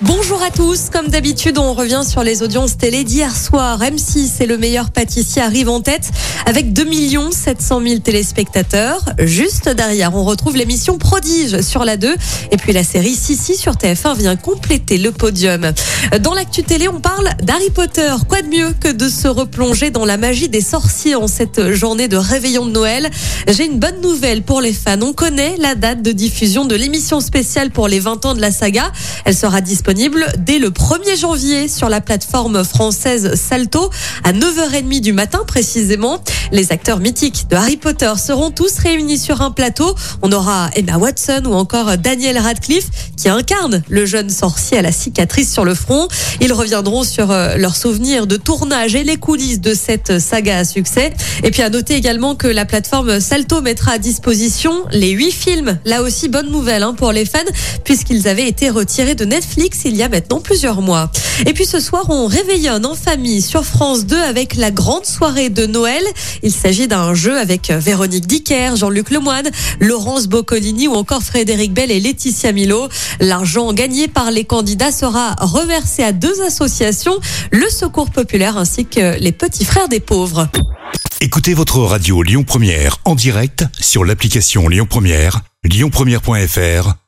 Bonjour à tous. Comme d'habitude, on revient sur les audiences télé d'hier soir. M6 et le meilleur pâtissier arrivent en tête avec 2 700 000 téléspectateurs. Juste derrière, on retrouve l'émission Prodige sur la 2. Et puis la série Sissi sur TF1 vient compléter le podium. Dans l'actu télé, on parle d'Harry Potter. Quoi de mieux que de se replonger dans la magie des sorciers en cette journée de réveillon de Noël? J'ai une bonne nouvelle pour les fans. On connaît la date de diffusion de l'émission spéciale pour les 20 ans de la saga. Elle sera disponible dès le 1er janvier sur la plateforme française Salto à 9h30 du matin précisément. Les acteurs mythiques de Harry Potter seront tous réunis sur un plateau. On aura Emma Watson ou encore Daniel Radcliffe qui incarne le jeune sorcier à la cicatrice sur le front. Ils reviendront sur euh, leurs souvenirs de tournage et les coulisses de cette saga à succès. Et puis à noter également que la plateforme Salto mettra à disposition les huit films. Là aussi, bonne nouvelle hein, pour les fans puisqu'ils avaient été retirés de Il y a maintenant plusieurs mois. Et puis ce soir, on réveillonne en famille sur France 2 avec la grande soirée de Noël. Il s'agit d'un jeu avec Véronique Dicker, Jean-Luc Lemoine, Laurence Boccolini ou encore Frédéric Bell et Laetitia Milo. L'argent gagné par les candidats sera reversé à deux associations, le Secours Populaire ainsi que les Petits Frères des Pauvres. Écoutez votre radio Lyon Première en direct sur l'application Lyon Première, lyonpremière.fr